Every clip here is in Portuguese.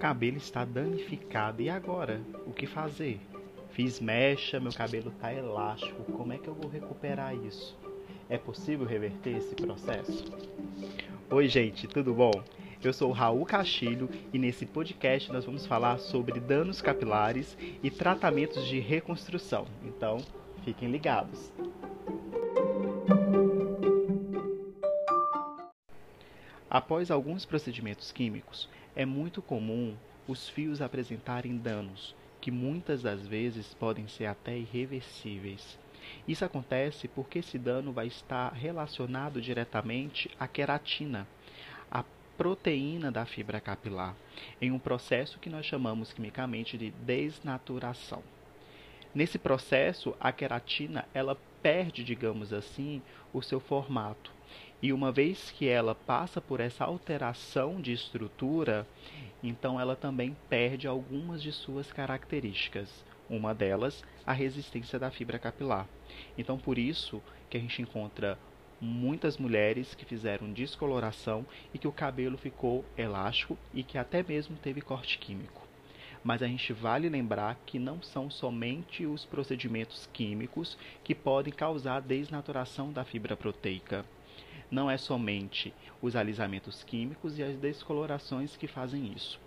cabelo está danificado. E agora? O que fazer? Fiz mecha, meu cabelo está elástico. Como é que eu vou recuperar isso? É possível reverter esse processo? Oi, gente, tudo bom? Eu sou o Raul Castilho e nesse podcast nós vamos falar sobre danos capilares e tratamentos de reconstrução. Então, fiquem ligados. Após alguns procedimentos químicos, é muito comum os fios apresentarem danos, que muitas das vezes podem ser até irreversíveis. Isso acontece porque esse dano vai estar relacionado diretamente à queratina, a proteína da fibra capilar, em um processo que nós chamamos quimicamente de desnaturação. Nesse processo, a queratina ela perde, digamos assim, o seu formato e uma vez que ela passa por essa alteração de estrutura, então ela também perde algumas de suas características. Uma delas, a resistência da fibra capilar. Então, por isso que a gente encontra muitas mulheres que fizeram descoloração e que o cabelo ficou elástico e que até mesmo teve corte químico. Mas a gente vale lembrar que não são somente os procedimentos químicos que podem causar desnaturação da fibra proteica não é somente os alisamentos químicos e as descolorações que fazem isso.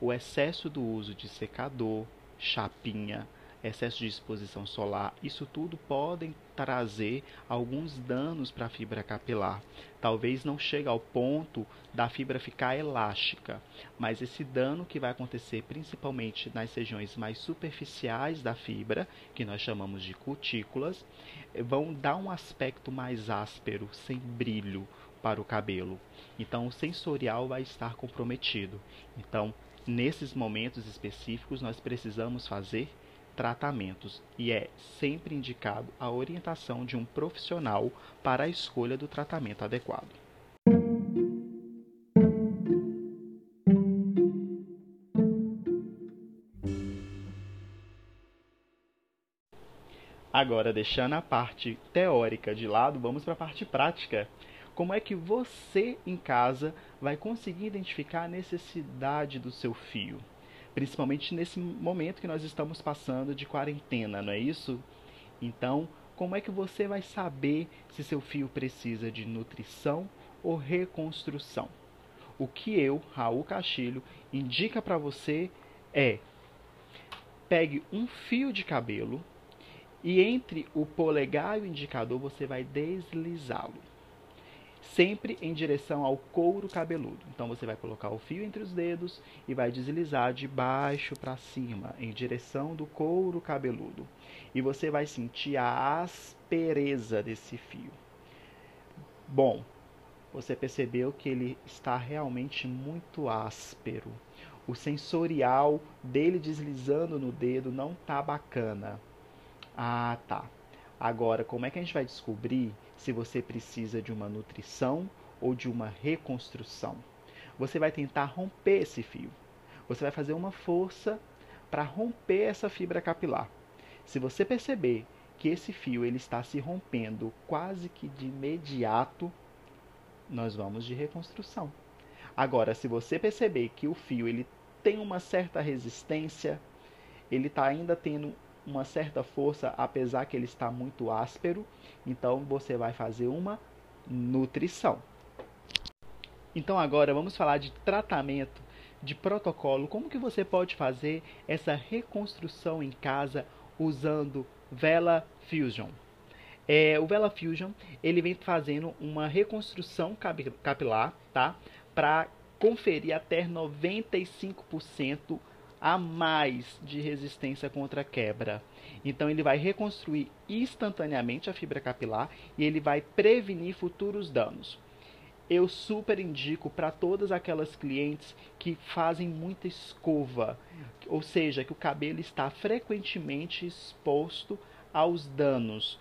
O excesso do uso de secador, chapinha, excesso de exposição solar, isso tudo podem trazer alguns danos para a fibra capilar. Talvez não chegue ao ponto da fibra ficar elástica, mas esse dano que vai acontecer principalmente nas regiões mais superficiais da fibra, que nós chamamos de cutículas, vão dar um aspecto mais áspero, sem brilho para o cabelo. Então o sensorial vai estar comprometido. Então, nesses momentos específicos nós precisamos fazer tratamentos e é sempre indicado a orientação de um profissional para a escolha do tratamento adequado. Agora, deixando a parte teórica de lado, vamos para a parte prática. Como é que você em casa vai conseguir identificar a necessidade do seu fio? Principalmente nesse momento que nós estamos passando de quarentena, não é isso? Então, como é que você vai saber se seu fio precisa de nutrição ou reconstrução? O que eu, Raul Castilho, indica para você é pegue um fio de cabelo e entre o polegar e o indicador você vai deslizá-lo sempre em direção ao couro cabeludo. Então você vai colocar o fio entre os dedos e vai deslizar de baixo para cima, em direção do couro cabeludo. E você vai sentir a aspereza desse fio. Bom, você percebeu que ele está realmente muito áspero. O sensorial dele deslizando no dedo não tá bacana. Ah, tá. Agora, como é que a gente vai descobrir se você precisa de uma nutrição ou de uma reconstrução? Você vai tentar romper esse fio. Você vai fazer uma força para romper essa fibra capilar. Se você perceber que esse fio ele está se rompendo quase que de imediato, nós vamos de reconstrução. Agora, se você perceber que o fio ele tem uma certa resistência, ele está ainda tendo uma certa força, apesar que ele está muito áspero. Então você vai fazer uma nutrição. Então agora vamos falar de tratamento, de protocolo, como que você pode fazer essa reconstrução em casa usando Vela Fusion. É, o Vela Fusion ele vem fazendo uma reconstrução capilar, tá? Para conferir até 95% a mais de resistência contra quebra. Então ele vai reconstruir instantaneamente a fibra capilar e ele vai prevenir futuros danos. Eu super indico para todas aquelas clientes que fazem muita escova, ou seja, que o cabelo está frequentemente exposto aos danos,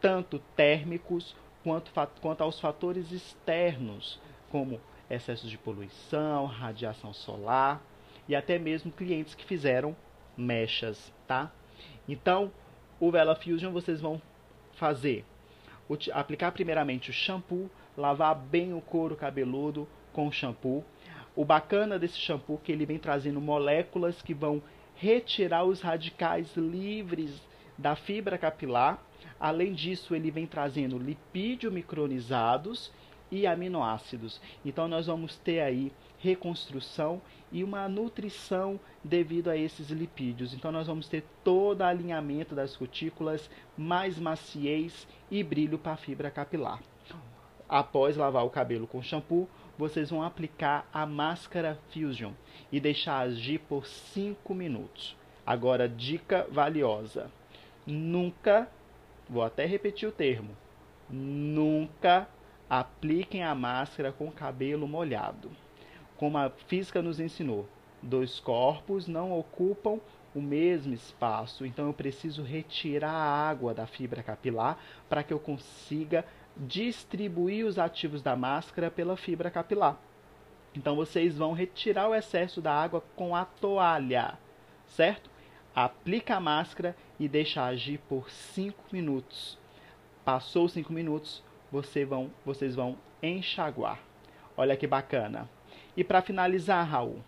tanto térmicos quanto, quanto aos fatores externos, como excesso de poluição, radiação solar e até mesmo clientes que fizeram mechas, tá? Então, o Vela Fusion vocês vão fazer aplicar primeiramente o shampoo, lavar bem o couro cabeludo com o shampoo. O bacana desse shampoo é que ele vem trazendo moléculas que vão retirar os radicais livres da fibra capilar. Além disso, ele vem trazendo lipídio micronizados e aminoácidos. Então nós vamos ter aí reconstrução e uma nutrição devido a esses lipídios. Então nós vamos ter todo alinhamento das cutículas, mais maciez e brilho para a fibra capilar. Após lavar o cabelo com shampoo, vocês vão aplicar a máscara Fusion e deixar agir por 5 minutos. Agora, dica valiosa: nunca, vou até repetir o termo, nunca apliquem a máscara com o cabelo molhado. Como a física nos ensinou, dois corpos não ocupam o mesmo espaço, então eu preciso retirar a água da fibra capilar para que eu consiga distribuir os ativos da máscara pela fibra capilar. Então vocês vão retirar o excesso da água com a toalha, certo? Aplica a máscara e deixa agir por 5 minutos. Passou 5 minutos, vocês vão, vocês vão enxaguar. Olha que bacana. E para finalizar, Raul,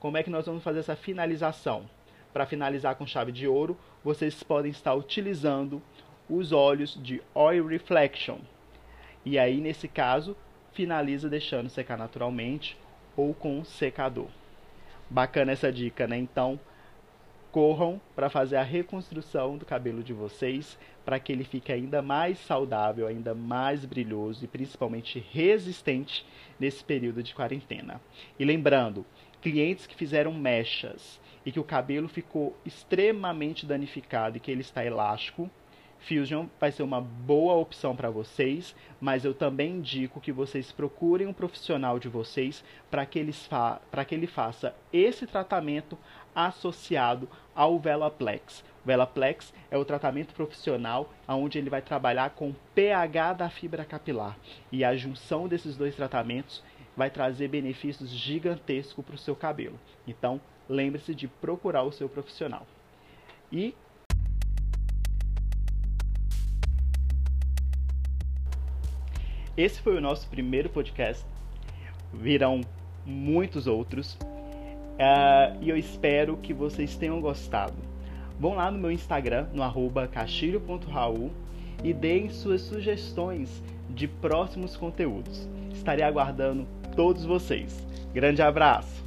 como é que nós vamos fazer essa finalização? Para finalizar com chave de ouro, vocês podem estar utilizando os óleos de Oil Reflection. E aí, nesse caso, finaliza deixando secar naturalmente ou com um secador. Bacana essa dica, né? Então, corram para fazer a reconstrução do cabelo de vocês, para que ele fique ainda mais saudável, ainda mais brilhoso e principalmente resistente nesse período de quarentena. E lembrando, clientes que fizeram mechas e que o cabelo ficou extremamente danificado e que ele está elástico, Fusion vai ser uma boa opção para vocês, mas eu também indico que vocês procurem um profissional de vocês para que, que ele faça esse tratamento associado ao Velaplex. O Velaplex é o tratamento profissional onde ele vai trabalhar com pH da fibra capilar. E a junção desses dois tratamentos vai trazer benefícios gigantescos para o seu cabelo. Então, lembre-se de procurar o seu profissional. E Esse foi o nosso primeiro podcast. Virão muitos outros. Uh, e eu espero que vocês tenham gostado. Vão lá no meu Instagram, no arroba castilho.raul e deem suas sugestões de próximos conteúdos. Estarei aguardando todos vocês. Grande abraço!